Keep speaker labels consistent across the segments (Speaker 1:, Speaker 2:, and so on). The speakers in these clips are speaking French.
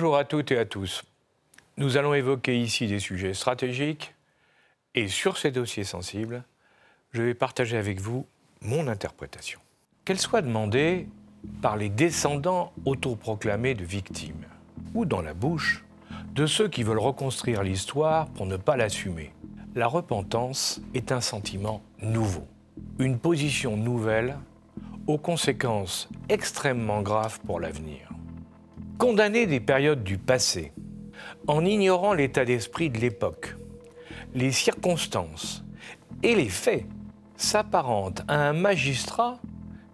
Speaker 1: Bonjour à toutes et à tous. Nous allons évoquer ici des sujets stratégiques et sur ces dossiers sensibles, je vais partager avec vous mon interprétation. Qu'elle soit demandée par les descendants autoproclamés de victimes ou dans la bouche de ceux qui veulent reconstruire l'histoire pour ne pas l'assumer. La repentance est un sentiment nouveau, une position nouvelle aux conséquences extrêmement graves pour l'avenir. Condamner des périodes du passé, en ignorant l'état d'esprit de l'époque, les circonstances et les faits, s'apparente à un magistrat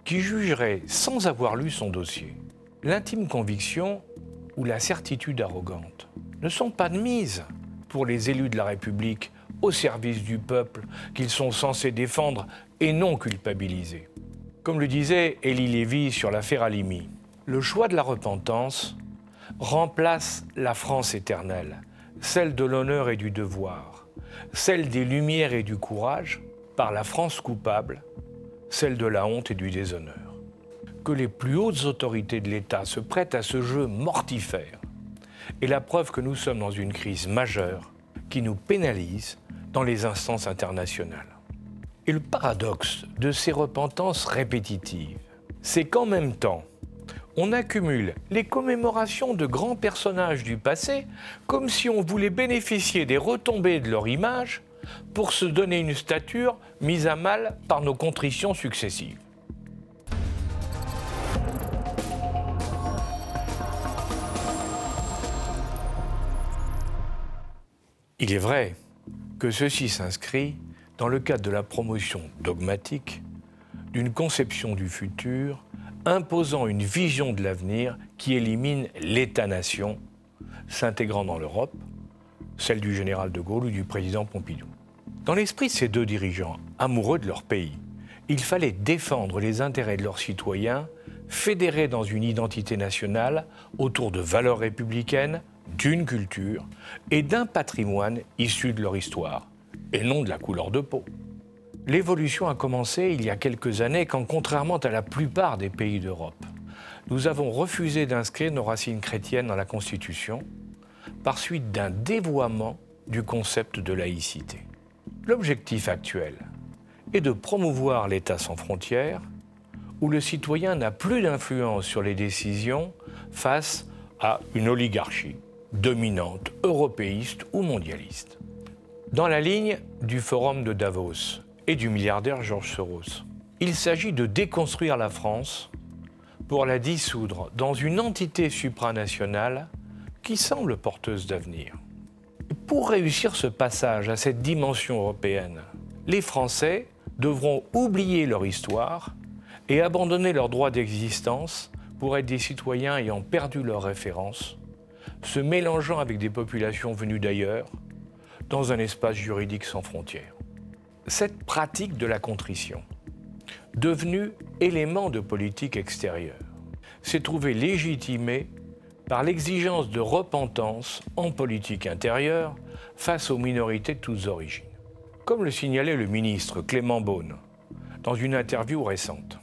Speaker 1: qui jugerait sans avoir lu son dossier. L'intime conviction ou la certitude arrogante ne sont pas de mise pour les élus de la République au service du peuple qu'ils sont censés défendre et non culpabiliser. Comme le disait Élie Lévy sur l'affaire Alimi, le choix de la repentance remplace la France éternelle, celle de l'honneur et du devoir, celle des lumières et du courage, par la France coupable, celle de la honte et du déshonneur. Que les plus hautes autorités de l'État se prêtent à ce jeu mortifère est la preuve que nous sommes dans une crise majeure qui nous pénalise dans les instances internationales. Et le paradoxe de ces repentances répétitives, c'est qu'en même temps, on accumule les commémorations de grands personnages du passé comme si on voulait bénéficier des retombées de leur image pour se donner une stature mise à mal par nos contritions successives. Il est vrai que ceci s'inscrit dans le cadre de la promotion dogmatique d'une conception du futur imposant une vision de l'avenir qui élimine l'État-nation s'intégrant dans l'Europe, celle du général de Gaulle ou du président Pompidou. Dans l'esprit de ces deux dirigeants, amoureux de leur pays, il fallait défendre les intérêts de leurs citoyens, fédérés dans une identité nationale autour de valeurs républicaines, d'une culture et d'un patrimoine issu de leur histoire, et non de la couleur de peau. L'évolution a commencé il y a quelques années quand, contrairement à la plupart des pays d'Europe, nous avons refusé d'inscrire nos racines chrétiennes dans la Constitution par suite d'un dévoiement du concept de laïcité. L'objectif actuel est de promouvoir l'État sans frontières, où le citoyen n'a plus d'influence sur les décisions face à une oligarchie dominante, européiste ou mondialiste. Dans la ligne du forum de Davos et du milliardaire Georges Soros, il s'agit de déconstruire la France pour la dissoudre dans une entité supranationale qui semble porteuse d'avenir. Pour réussir ce passage à cette dimension européenne, les Français devront oublier leur histoire et abandonner leur droit d'existence pour être des citoyens ayant perdu leur référence, se mélangeant avec des populations venues d'ailleurs, dans un espace juridique sans frontières. Cette pratique de la contrition, devenue élément de politique extérieure, s'est trouvée légitimée par l'exigence de repentance en politique intérieure face aux minorités de toutes origines. Comme le signalait le ministre Clément Beaune dans une interview récente,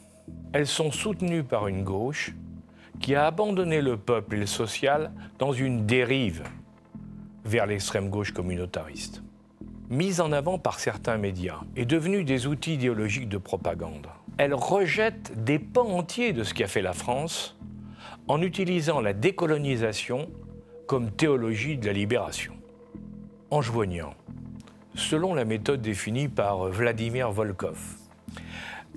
Speaker 1: elles sont soutenues par une gauche qui a abandonné le peuple et le social dans une dérive vers l'extrême gauche communautariste. Mise en avant par certains médias et devenue des outils idéologiques de propagande, elle rejette des pans entiers de ce qu'a fait la France en utilisant la décolonisation comme théologie de la libération. En joignant, selon la méthode définie par Vladimir Volkov,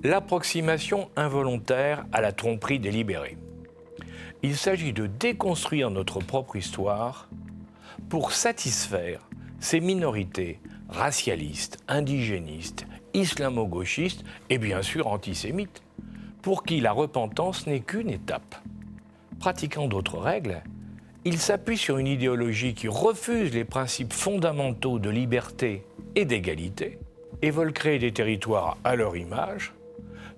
Speaker 1: l'approximation involontaire à la tromperie délibérée. Il s'agit de déconstruire notre propre histoire pour satisfaire ces minorités racialistes, indigénistes, islamo-gauchistes et bien sûr antisémites, pour qui la repentance n'est qu'une étape. Pratiquant d'autres règles, il s'appuie sur une idéologie qui refuse les principes fondamentaux de liberté et d'égalité et veulent créer des territoires à leur image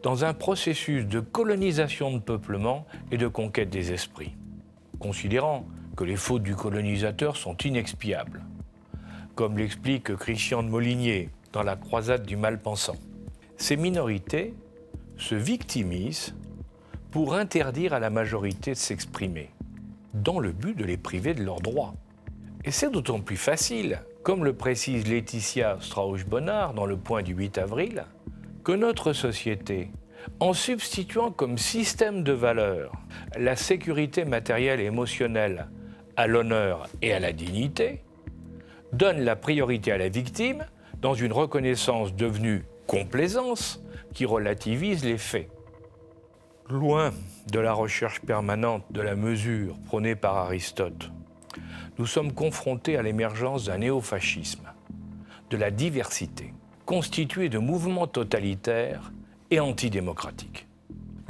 Speaker 1: dans un processus de colonisation de peuplement et de conquête des esprits, considérant que les fautes du colonisateur sont inexpiables, comme l'explique Christian de Molinier dans La croisade du mal-pensant. Ces minorités se victimisent pour interdire à la majorité de s'exprimer, dans le but de les priver de leurs droits. Et c'est d'autant plus facile, comme le précise Laetitia Strauch-Bonnard dans Le Point du 8 avril, que notre société, en substituant comme système de valeurs la sécurité matérielle et émotionnelle à l'honneur et à la dignité, donne la priorité à la victime dans une reconnaissance devenue complaisance qui relativise les faits. Loin de la recherche permanente de la mesure prônée par Aristote, nous sommes confrontés à l'émergence d'un néofascisme, de la diversité, constituée de mouvements totalitaires et antidémocratiques.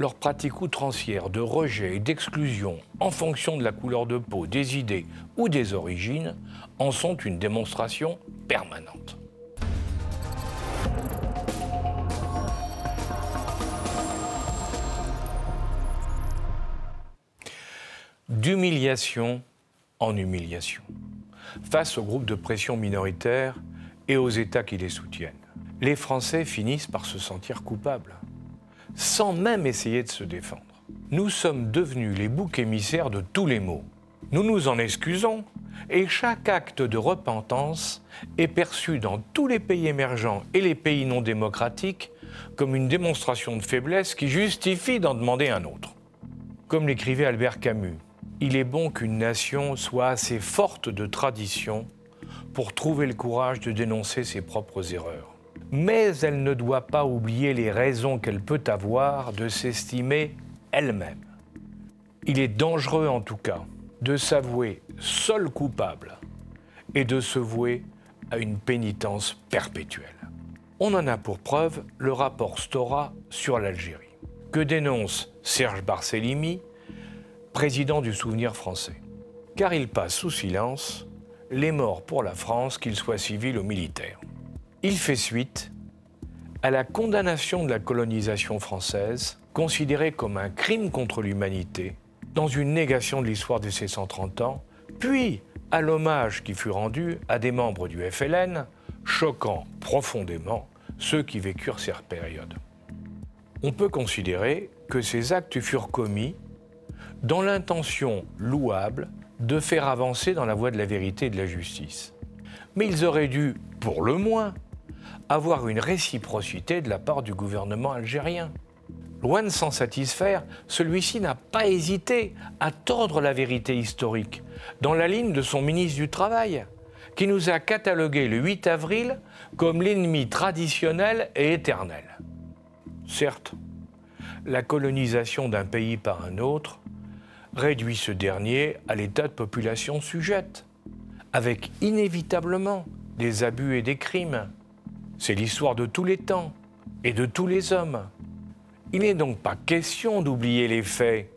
Speaker 1: Leurs pratiques outrancières de rejet et d'exclusion en fonction de la couleur de peau, des idées ou des origines en sont une démonstration permanente. D'humiliation en humiliation, face aux groupes de pression minoritaires et aux États qui les soutiennent. Les Français finissent par se sentir coupables, sans même essayer de se défendre. Nous sommes devenus les boucs émissaires de tous les maux. Nous nous en excusons, et chaque acte de repentance est perçu dans tous les pays émergents et les pays non démocratiques comme une démonstration de faiblesse qui justifie d'en demander un autre. Comme l'écrivait Albert Camus, il est bon qu'une nation soit assez forte de tradition pour trouver le courage de dénoncer ses propres erreurs. Mais elle ne doit pas oublier les raisons qu'elle peut avoir de s'estimer elle-même. Il est dangereux en tout cas de s'avouer seul coupable et de se vouer à une pénitence perpétuelle. On en a pour preuve le rapport Stora sur l'Algérie, que dénonce Serge Barcellimi président du souvenir français. Car il passe sous silence les morts pour la France, qu'ils soient civils ou militaires. Il fait suite à la condamnation de la colonisation française, considérée comme un crime contre l'humanité, dans une négation de l'histoire de ces 130 ans, puis à l'hommage qui fut rendu à des membres du FLN, choquant profondément ceux qui vécurent cette période. On peut considérer que ces actes furent commis dans l'intention louable de faire avancer dans la voie de la vérité et de la justice. Mais ils auraient dû, pour le moins, avoir une réciprocité de la part du gouvernement algérien. Loin de s'en satisfaire, celui-ci n'a pas hésité à tordre la vérité historique, dans la ligne de son ministre du Travail, qui nous a catalogué le 8 avril comme l'ennemi traditionnel et éternel. Certes, la colonisation d'un pays par un autre réduit ce dernier à l'état de population sujette, avec inévitablement des abus et des crimes. C'est l'histoire de tous les temps et de tous les hommes. Il n'est donc pas question d'oublier les faits,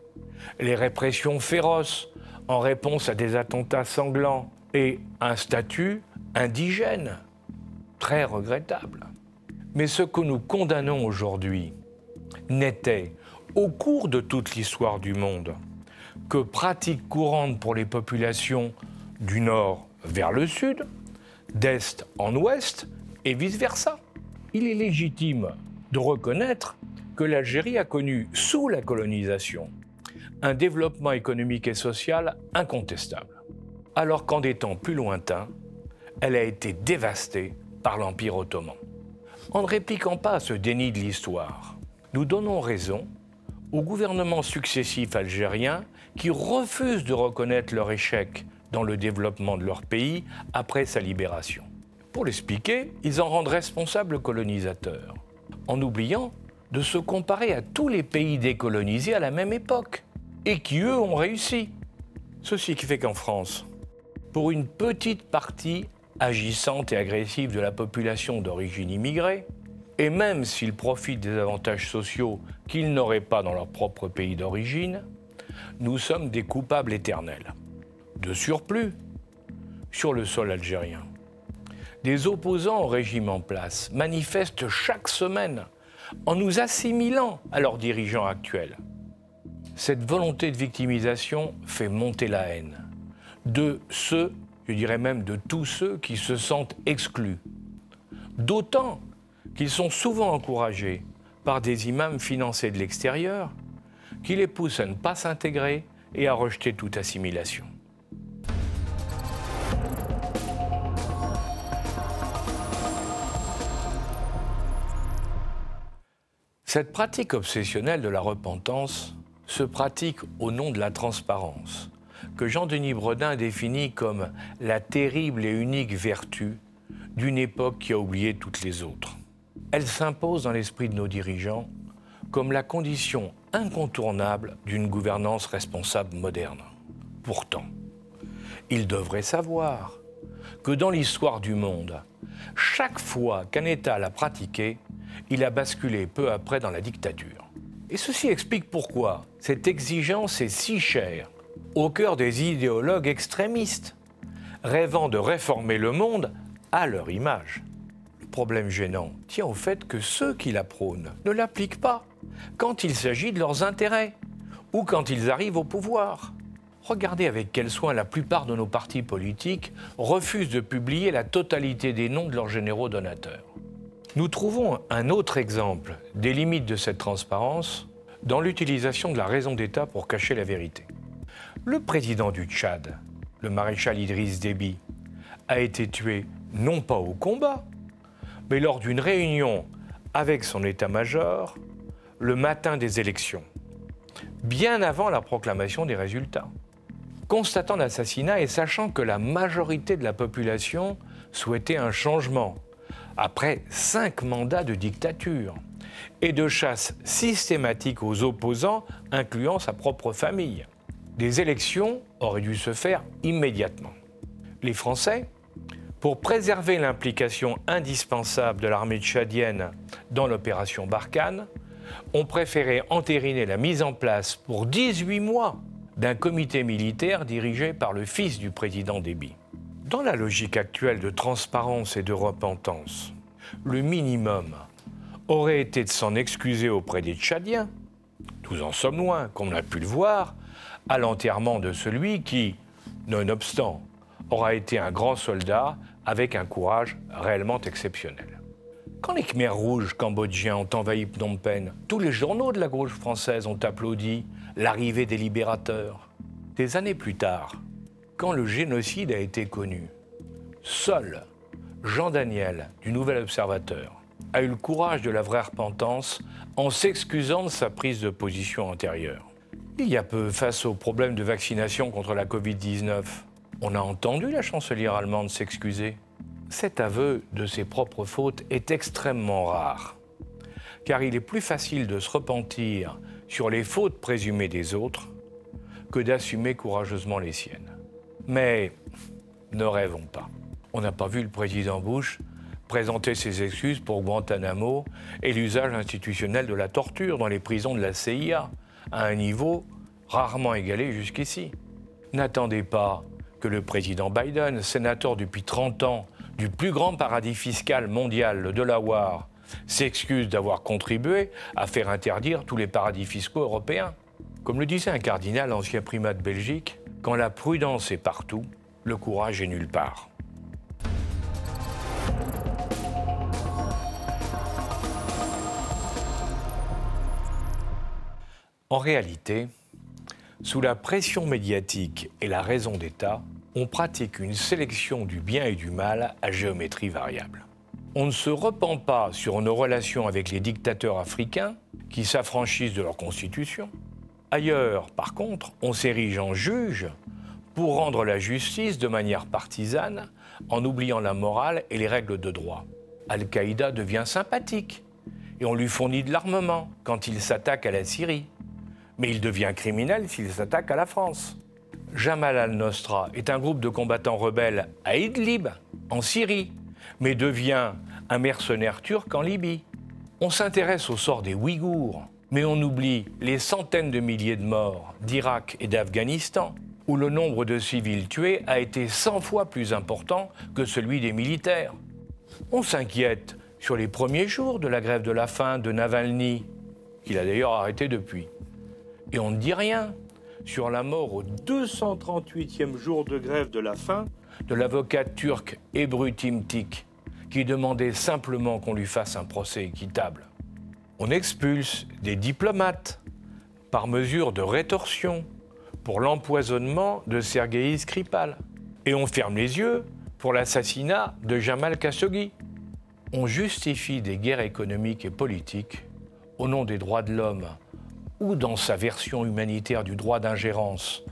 Speaker 1: les répressions féroces en réponse à des attentats sanglants et un statut indigène, très regrettable. Mais ce que nous condamnons aujourd'hui n'était, au cours de toute l'histoire du monde, que pratique courante pour les populations du nord vers le sud, d'est en ouest et vice-versa. Il est légitime de reconnaître que l'Algérie a connu, sous la colonisation, un développement économique et social incontestable, alors qu'en des temps plus lointains, elle a été dévastée par l'Empire ottoman. En ne répliquant pas ce déni de l'histoire, nous donnons raison aux gouvernements successifs algériens qui refusent de reconnaître leur échec dans le développement de leur pays après sa libération. Pour l'expliquer, ils en rendent responsables le colonisateur, en oubliant de se comparer à tous les pays décolonisés à la même époque, et qui, eux, ont réussi. Ceci qui fait qu'en France, pour une petite partie agissante et agressive de la population d'origine immigrée, et même s'ils profitent des avantages sociaux qu'ils n'auraient pas dans leur propre pays d'origine, nous sommes des coupables éternels. De surplus, sur le sol algérien, des opposants au régime en place manifestent chaque semaine en nous assimilant à leurs dirigeants actuels. Cette volonté de victimisation fait monter la haine de ceux, je dirais même de tous ceux qui se sentent exclus. D'autant qu'ils sont souvent encouragés par des imams financés de l'extérieur qui les poussent à ne pas s'intégrer et a rejeté toute assimilation. Cette pratique obsessionnelle de la repentance se pratique au nom de la transparence, que Jean-Denis Bredin définit comme la terrible et unique vertu d'une époque qui a oublié toutes les autres. Elle s'impose dans l'esprit de nos dirigeants comme la condition incontournable d'une gouvernance responsable moderne. Pourtant, ils devraient savoir que dans l'histoire du monde, chaque fois qu'un État l'a pratiqué, il a basculé peu après dans la dictature. Et ceci explique pourquoi cette exigence est si chère au cœur des idéologues extrémistes, rêvant de réformer le monde à leur image. Le problème gênant tient au fait que ceux qui la prônent ne l'appliquent pas quand il s'agit de leurs intérêts ou quand ils arrivent au pouvoir. Regardez avec quel soin la plupart de nos partis politiques refusent de publier la totalité des noms de leurs généraux donateurs. Nous trouvons un autre exemple des limites de cette transparence dans l'utilisation de la raison d'État pour cacher la vérité. Le président du Tchad, le maréchal Idriss Déby, a été tué non pas au combat, mais lors d'une réunion avec son état-major le matin des élections, bien avant la proclamation des résultats. Constatant l'assassinat et sachant que la majorité de la population souhaitait un changement, après cinq mandats de dictature et de chasse systématique aux opposants, incluant sa propre famille. Des élections auraient dû se faire immédiatement. Les Français, pour préserver l'implication indispensable de l'armée tchadienne dans l'opération Barkhane, ont préféré entériner la mise en place pour 18 mois d'un comité militaire dirigé par le fils du président Déby. Dans la logique actuelle de transparence et de repentance, le minimum aurait été de s'en excuser auprès des Tchadiens. Nous en sommes loin, comme on a pu le voir, à l'enterrement de celui qui, nonobstant, aura été un grand soldat avec un courage réellement exceptionnel. Quand les Khmers rouges cambodgiens ont envahi Phnom Penh, tous les journaux de la gauche française ont applaudi l'arrivée des libérateurs. Des années plus tard, quand le génocide a été connu, seul Jean Daniel, du Nouvel Observateur, a eu le courage de la vraie repentance en s'excusant de sa prise de position antérieure. Il y a peu, face au problème de vaccination contre la Covid-19, on a entendu la chancelière allemande s'excuser. Cet aveu de ses propres fautes est extrêmement rare, car il est plus facile de se repentir sur les fautes présumées des autres que d'assumer courageusement les siennes. Mais ne rêvons pas. On n'a pas vu le président Bush présenter ses excuses pour Guantanamo et l'usage institutionnel de la torture dans les prisons de la CIA, à un niveau rarement égalé jusqu'ici. N'attendez pas que le président Biden, sénateur depuis 30 ans du plus grand paradis fiscal mondial, le Delaware, s'excuse d'avoir contribué à faire interdire tous les paradis fiscaux européens. Comme le disait un cardinal, ancien primat de Belgique, quand la prudence est partout, le courage est nulle part. En réalité, sous la pression médiatique et la raison d'État, on pratique une sélection du bien et du mal à géométrie variable. On ne se repent pas sur nos relations avec les dictateurs africains qui s'affranchissent de leur constitution. Ailleurs, par contre, on s'érige en juge pour rendre la justice de manière partisane en oubliant la morale et les règles de droit. Al-Qaïda devient sympathique et on lui fournit de l'armement quand il s'attaque à la Syrie. Mais il devient criminel s'il s'attaque à la France. Jamal al-Nostra est un groupe de combattants rebelles à Idlib, en Syrie, mais devient un mercenaire turc en Libye. On s'intéresse au sort des Ouïghours, mais on oublie les centaines de milliers de morts d'Irak et d'Afghanistan, où le nombre de civils tués a été 100 fois plus important que celui des militaires. On s'inquiète sur les premiers jours de la grève de la faim de Navalny, qu'il a d'ailleurs arrêté depuis. Et on ne dit rien sur la mort au 238e jour de grève de la faim de l'avocat turc Ebru Timtik, qui demandait simplement qu'on lui fasse un procès équitable. On expulse des diplomates par mesure de rétorsion pour l'empoisonnement de Sergei Skripal. Et on ferme les yeux pour l'assassinat de Jamal Khashoggi. On justifie des guerres économiques et politiques au nom des droits de l'homme ou dans sa version humanitaire du droit d'ingérence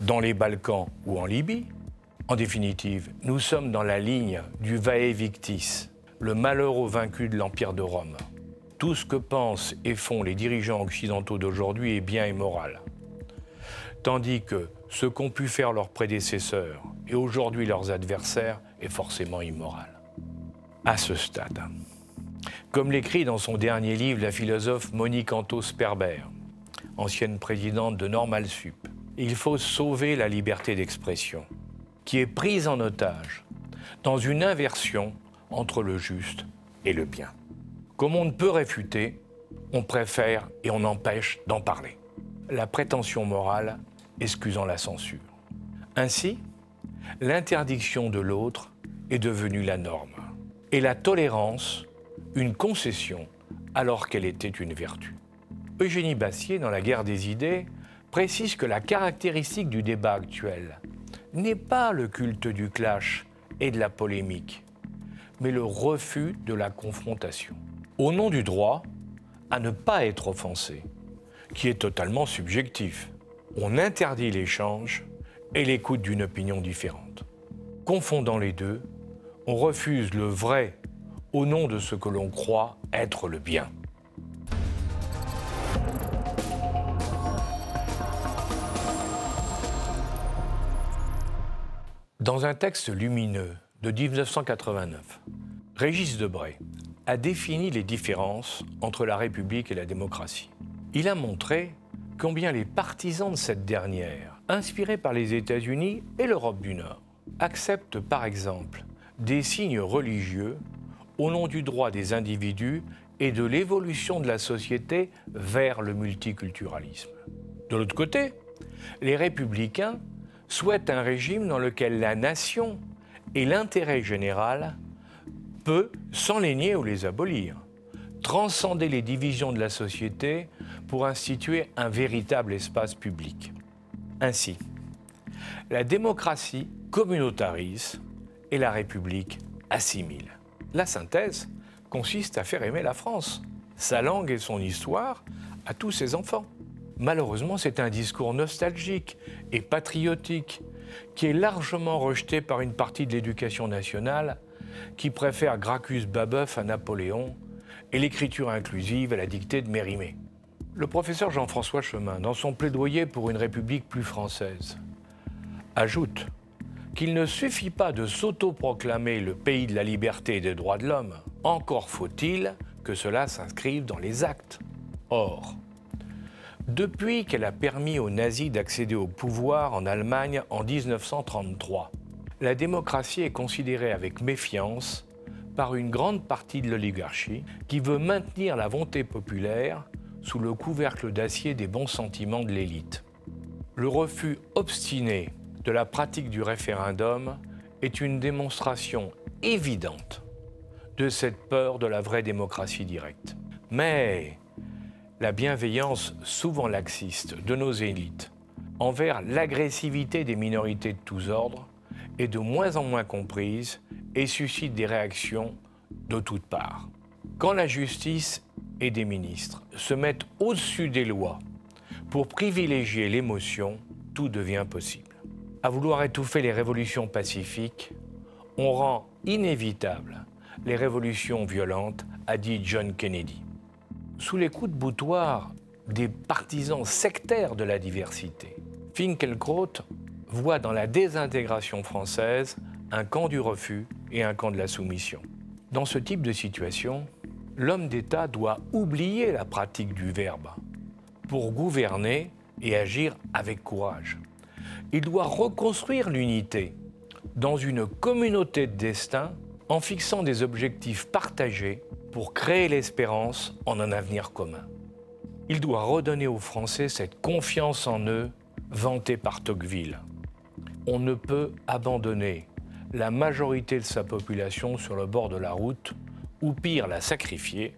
Speaker 1: dans les Balkans ou en Libye. En définitive, nous sommes dans la ligne du vae victis, le malheur au vaincu de l'Empire de Rome. Tout ce que pensent et font les dirigeants occidentaux d'aujourd'hui est bien et moral. Tandis que ce qu'ont pu faire leurs prédécesseurs et aujourd'hui leurs adversaires est forcément immoral. À ce stade, comme l'écrit dans son dernier livre la philosophe Monique Antos Sperber, ancienne présidente de Normal Sup, il faut sauver la liberté d'expression, qui est prise en otage dans une inversion entre le juste et le bien. Comme on ne peut réfuter, on préfère et on empêche d'en parler. La prétention morale excusant la censure. Ainsi, l'interdiction de l'autre est devenue la norme et la tolérance une concession alors qu'elle était une vertu. Eugénie Bassier, dans La guerre des idées, précise que la caractéristique du débat actuel n'est pas le culte du clash et de la polémique, mais le refus de la confrontation. Au nom du droit à ne pas être offensé, qui est totalement subjectif, on interdit l'échange et l'écoute d'une opinion différente. Confondant les deux, on refuse le vrai au nom de ce que l'on croit être le bien. Dans un texte lumineux de 1989, Régis Debray a défini les différences entre la République et la démocratie. Il a montré combien les partisans de cette dernière, inspirés par les États-Unis et l'Europe du Nord, acceptent par exemple des signes religieux au nom du droit des individus et de l'évolution de la société vers le multiculturalisme. De l'autre côté, les républicains souhaitent un régime dans lequel la nation et l'intérêt général peut, sans les nier ou les abolir, transcender les divisions de la société pour instituer un véritable espace public. Ainsi, la démocratie communautarise et la République assimile. La synthèse consiste à faire aimer la France, sa langue et son histoire à tous ses enfants. Malheureusement, c'est un discours nostalgique et patriotique qui est largement rejeté par une partie de l'éducation nationale qui préfère Gracchus Babeuf à Napoléon et l'écriture inclusive à la dictée de Mérimée. Le professeur Jean-François Chemin, dans son plaidoyer pour une République plus française, ajoute qu'il ne suffit pas de s'autoproclamer le pays de la liberté et des droits de l'homme, encore faut-il que cela s'inscrive dans les actes. Or, depuis qu'elle a permis aux nazis d'accéder au pouvoir en Allemagne en 1933, la démocratie est considérée avec méfiance par une grande partie de l'oligarchie qui veut maintenir la volonté populaire sous le couvercle d'acier des bons sentiments de l'élite. Le refus obstiné de la pratique du référendum est une démonstration évidente de cette peur de la vraie démocratie directe. Mais la bienveillance souvent laxiste de nos élites envers l'agressivité des minorités de tous ordres est de moins en moins comprise et suscite des réactions de toutes parts. Quand la justice et des ministres se mettent au-dessus des lois pour privilégier l'émotion, tout devient possible à vouloir étouffer les révolutions pacifiques, on rend inévitable les révolutions violentes, a dit John Kennedy. Sous les coups de boutoir des partisans sectaires de la diversité, Finkelkraut voit dans la désintégration française un camp du refus et un camp de la soumission. Dans ce type de situation, l'homme d'État doit oublier la pratique du verbe pour gouverner et agir avec courage il doit reconstruire l'unité dans une communauté de destin en fixant des objectifs partagés pour créer l'espérance en un avenir commun. Il doit redonner aux Français cette confiance en eux vantée par Tocqueville. On ne peut abandonner la majorité de sa population sur le bord de la route, ou pire la sacrifier,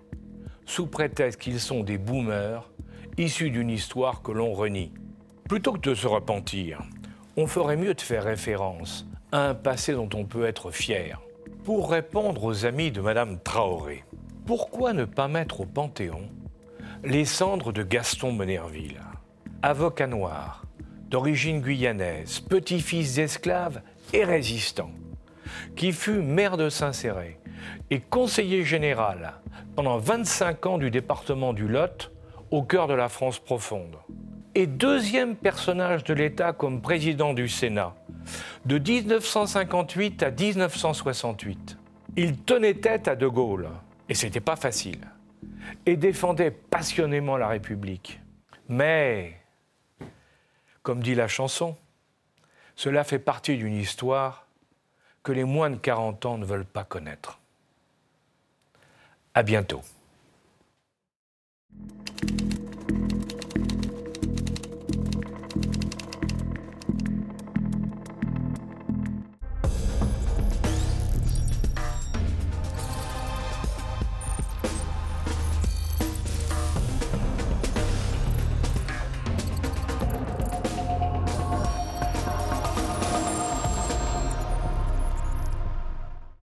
Speaker 1: sous prétexte qu'ils sont des boomers issus d'une histoire que l'on renie Plutôt que de se repentir, on ferait mieux de faire référence à un passé dont on peut être fier. Pour répondre aux amis de Madame Traoré, pourquoi ne pas mettre au Panthéon les cendres de Gaston Monerville, avocat noir, d'origine guyanaise, petit-fils d'esclave et résistant, qui fut maire de Saint-Céré et conseiller général pendant 25 ans du département du Lot, au cœur de la France profonde. Et deuxième personnage de l'État comme président du Sénat, de 1958 à 1968. Il tenait tête à De Gaulle, et c'était pas facile, et défendait passionnément la République. Mais, comme dit la chanson, cela fait partie d'une histoire que les moins de 40 ans ne veulent pas connaître. À bientôt.